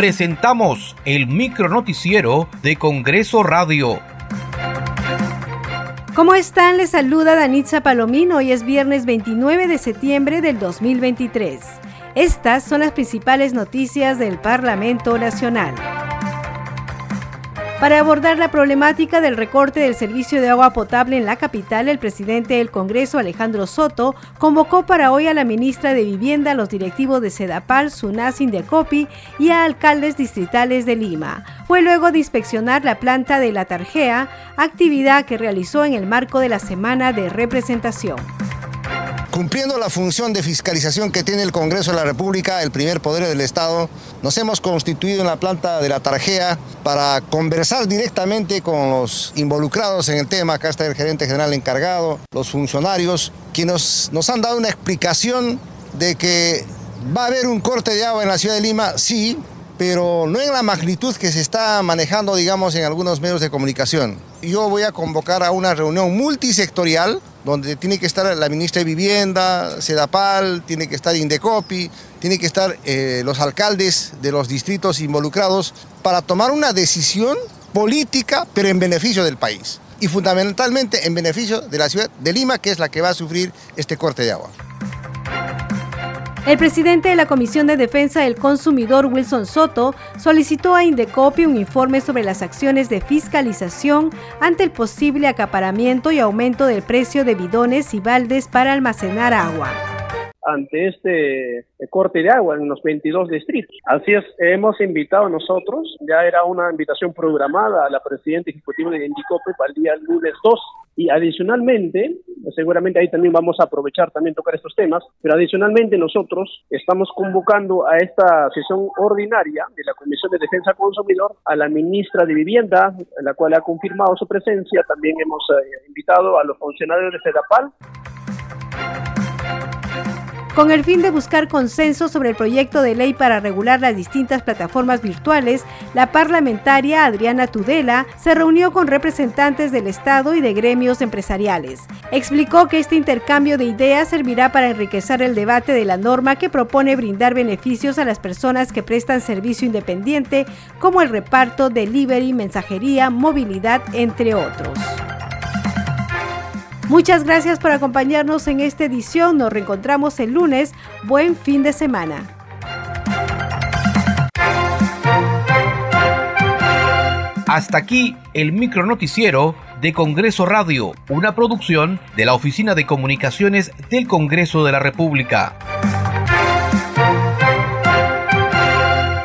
presentamos el micronoticiero de Congreso Radio. ¿Cómo están? Les saluda Danitza Palomino. Hoy es viernes 29 de septiembre del 2023. Estas son las principales noticias del Parlamento Nacional. Para abordar la problemática del recorte del servicio de agua potable en la capital, el presidente del Congreso, Alejandro Soto, convocó para hoy a la ministra de Vivienda, los directivos de Sedapal, Sunas Indecopi y a alcaldes distritales de Lima. Fue luego de inspeccionar la planta de la Tarjea, actividad que realizó en el marco de la Semana de Representación. Cumpliendo la función de fiscalización que tiene el Congreso de la República, el primer poder del Estado, nos hemos constituido en la planta de la Tarjea para conversar directamente con los involucrados en el tema. Acá está el gerente general encargado, los funcionarios, quienes nos han dado una explicación de que va a haber un corte de agua en la ciudad de Lima, sí, pero no en la magnitud que se está manejando, digamos, en algunos medios de comunicación. Yo voy a convocar a una reunión multisectorial donde tiene que estar la ministra de Vivienda, Sedapal, tiene que estar Indecopi, tiene que estar eh, los alcaldes de los distritos involucrados para tomar una decisión política, pero en beneficio del país. Y fundamentalmente en beneficio de la ciudad de Lima, que es la que va a sufrir este corte de agua. El presidente de la Comisión de Defensa del Consumidor, Wilson Soto, solicitó a Indecopi un informe sobre las acciones de fiscalización ante el posible acaparamiento y aumento del precio de bidones y baldes para almacenar agua ante este corte de agua en los 22 distritos. Así es, hemos invitado nosotros, ya era una invitación programada a la presidenta ejecutiva de Indicope para el día lunes 2 y adicionalmente, seguramente ahí también vamos a aprovechar también tocar estos temas, pero adicionalmente nosotros estamos convocando a esta sesión ordinaria de la Comisión de Defensa Consumidor a la ministra de Vivienda, la cual ha confirmado su presencia. También hemos eh, invitado a los funcionarios de FEDAPAL con el fin de buscar consenso sobre el proyecto de ley para regular las distintas plataformas virtuales, la parlamentaria Adriana Tudela se reunió con representantes del Estado y de gremios empresariales. Explicó que este intercambio de ideas servirá para enriquecer el debate de la norma que propone brindar beneficios a las personas que prestan servicio independiente, como el reparto, delivery, mensajería, movilidad, entre otros. Muchas gracias por acompañarnos en esta edición. Nos reencontramos el lunes. Buen fin de semana. Hasta aquí el micronoticiero de Congreso Radio, una producción de la Oficina de Comunicaciones del Congreso de la República.